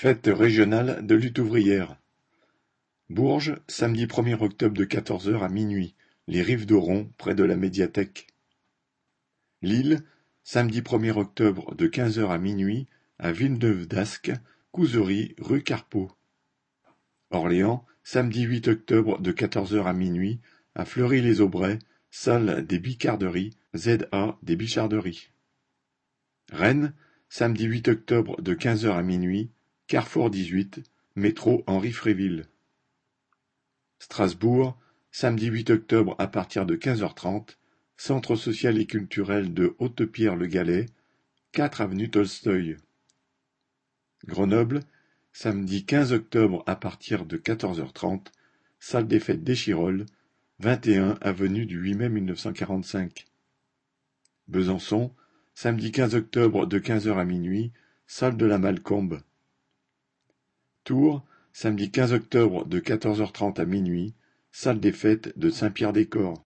Fête régionale de lutte ouvrière. Bourges, samedi premier octobre de quatorze heures à minuit, les Rives d'Oron, près de la médiathèque. Lille, samedi premier octobre de quinze heures à minuit, à Villeneuve-d'Ascq, Couzerie, rue Carpeau. Orléans, samedi huit octobre de quatorze heures à minuit, à Fleury-les-Aubrais, salle des Bicarderies, ZA des Bicharderies. Rennes, samedi huit octobre de quinze heures à minuit, Carrefour dix-huit, métro Henri-Fréville. Strasbourg, samedi huit octobre à partir de quinze heures trente, Centre social et culturel de Haute-Pierre-le-Galais, quatre avenue Tolstoï. Grenoble, samedi quinze octobre à partir de quatorze heures trente, salle des fêtes d'Échirolles, vingt-et-un avenue du huit mai mille neuf cent quarante-cinq. Besançon, samedi quinze octobre de quinze heures à minuit, salle de la Malcombe. Tours, samedi quinze octobre de quatorze heures trente à minuit, salle des fêtes de Saint-Pierre-des-Corps.